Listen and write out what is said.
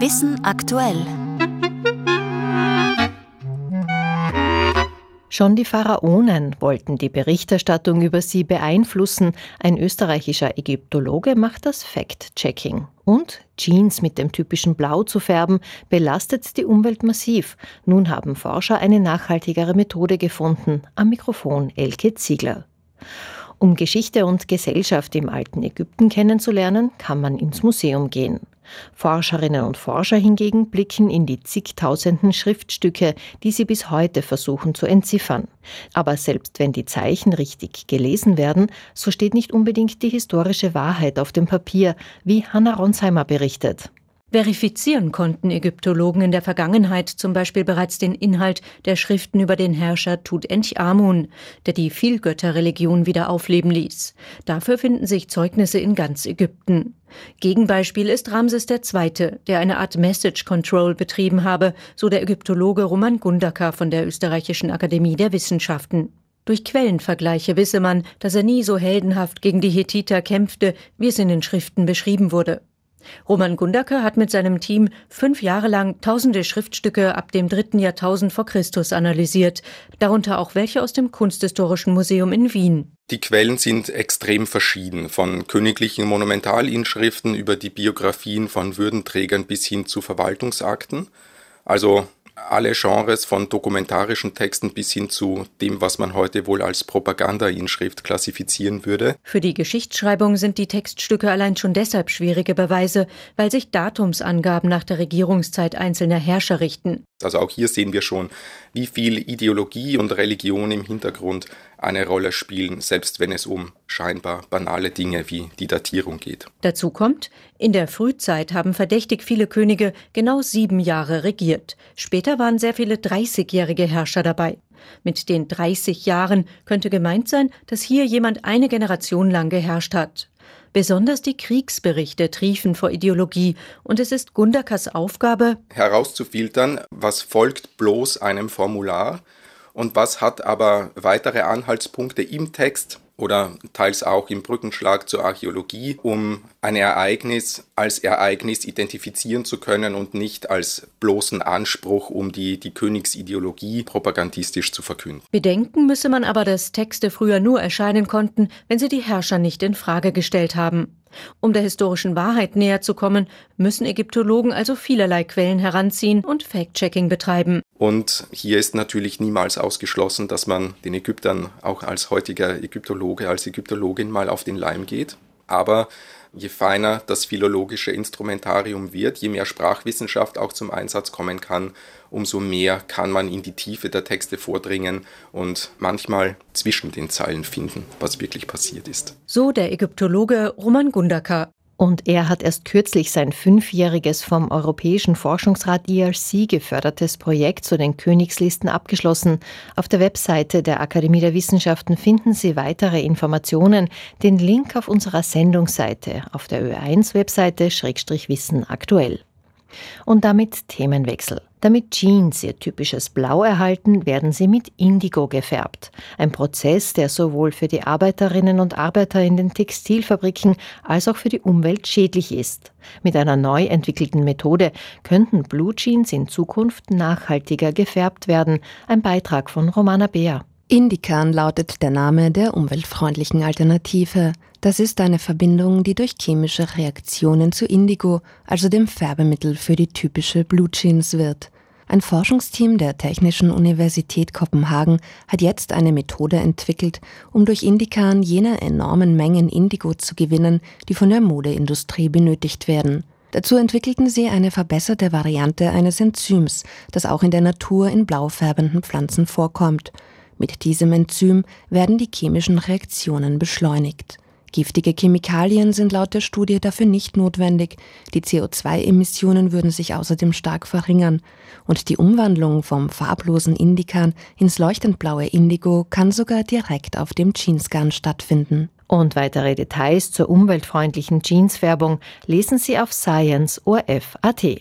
Wissen aktuell. Schon die Pharaonen wollten die Berichterstattung über sie beeinflussen. Ein österreichischer Ägyptologe macht das Fact-Checking. Und Jeans mit dem typischen Blau zu färben, belastet die Umwelt massiv. Nun haben Forscher eine nachhaltigere Methode gefunden. Am Mikrofon Elke Ziegler. Um Geschichte und Gesellschaft im alten Ägypten kennenzulernen, kann man ins Museum gehen. Forscherinnen und Forscher hingegen blicken in die zigtausenden Schriftstücke, die sie bis heute versuchen zu entziffern. Aber selbst wenn die Zeichen richtig gelesen werden, so steht nicht unbedingt die historische Wahrheit auf dem Papier, wie Hannah Ronsheimer berichtet. Verifizieren konnten Ägyptologen in der Vergangenheit zum Beispiel bereits den Inhalt der Schriften über den Herrscher Tutanchamun, der die Vielgötterreligion wieder aufleben ließ. Dafür finden sich Zeugnisse in ganz Ägypten. Gegenbeispiel ist Ramses II., der eine Art Message Control betrieben habe, so der Ägyptologe Roman Gundaka von der Österreichischen Akademie der Wissenschaften. Durch Quellenvergleiche wisse man, dass er nie so heldenhaft gegen die Hethiter kämpfte, wie es in den Schriften beschrieben wurde. Roman Gundaker hat mit seinem Team fünf Jahre lang tausende Schriftstücke ab dem dritten Jahrtausend vor Christus analysiert, darunter auch welche aus dem Kunsthistorischen Museum in Wien. Die Quellen sind extrem verschieden, von königlichen Monumentalinschriften über die Biografien von Würdenträgern bis hin zu Verwaltungsakten. Also alle Genres von dokumentarischen Texten bis hin zu dem, was man heute wohl als Propaganda-Inschrift klassifizieren würde. Für die Geschichtsschreibung sind die Textstücke allein schon deshalb schwierige Beweise, weil sich Datumsangaben nach der Regierungszeit einzelner Herrscher richten. Also auch hier sehen wir schon, wie viel Ideologie und Religion im Hintergrund eine Rolle spielen, selbst wenn es um scheinbar banale Dinge wie die Datierung geht. Dazu kommt, in der Frühzeit haben verdächtig viele Könige genau sieben Jahre regiert. Später waren sehr viele 30-jährige Herrscher dabei. Mit den 30 Jahren könnte gemeint sein, dass hier jemand eine Generation lang geherrscht hat. Besonders die Kriegsberichte triefen vor Ideologie und es ist Gundakas Aufgabe, herauszufiltern, was folgt bloß einem Formular und was hat aber weitere Anhaltspunkte im Text oder teils auch im Brückenschlag zur Archäologie, um ein Ereignis als Ereignis identifizieren zu können und nicht als bloßen Anspruch, um die, die Königsideologie propagandistisch zu verkünden. Bedenken müsse man aber, dass Texte früher nur erscheinen konnten, wenn sie die Herrscher nicht in Frage gestellt haben. Um der historischen Wahrheit näher zu kommen, müssen Ägyptologen also vielerlei Quellen heranziehen und Fact-Checking betreiben. Und hier ist natürlich niemals ausgeschlossen, dass man den Ägyptern auch als heutiger Ägyptologe, als Ägyptologin mal auf den Leim geht. Aber je feiner das philologische Instrumentarium wird, je mehr Sprachwissenschaft auch zum Einsatz kommen kann, umso mehr kann man in die Tiefe der Texte vordringen und manchmal zwischen den Zeilen finden, was wirklich passiert ist. So der Ägyptologe Roman Gundaka. Und er hat erst kürzlich sein fünfjähriges vom Europäischen Forschungsrat ERC gefördertes Projekt zu den Königslisten abgeschlossen. Auf der Webseite der Akademie der Wissenschaften finden Sie weitere Informationen. Den Link auf unserer Sendungsseite auf der Ö1-Webseite Schrägstrich Wissen aktuell. Und damit Themenwechsel. Damit Jeans ihr typisches Blau erhalten, werden sie mit Indigo gefärbt. Ein Prozess, der sowohl für die Arbeiterinnen und Arbeiter in den Textilfabriken als auch für die Umwelt schädlich ist. Mit einer neu entwickelten Methode könnten Blue Jeans in Zukunft nachhaltiger gefärbt werden. Ein Beitrag von Romana Beer. Indikan lautet der Name der umweltfreundlichen Alternative. Das ist eine Verbindung, die durch chemische Reaktionen zu Indigo, also dem Färbemittel für die typische Blue Jeans wird. Ein Forschungsteam der Technischen Universität Kopenhagen hat jetzt eine Methode entwickelt, um durch Indikan jene enormen Mengen Indigo zu gewinnen, die von der Modeindustrie benötigt werden. Dazu entwickelten sie eine verbesserte Variante eines Enzyms, das auch in der Natur in blau färbenden Pflanzen vorkommt. Mit diesem Enzym werden die chemischen Reaktionen beschleunigt. Giftige Chemikalien sind laut der Studie dafür nicht notwendig, die CO2-Emissionen würden sich außerdem stark verringern und die Umwandlung vom farblosen Indikan ins leuchtend blaue Indigo kann sogar direkt auf dem Jeansgarn stattfinden. Und weitere Details zur umweltfreundlichen Jeansfärbung lesen Sie auf Science ORF.at.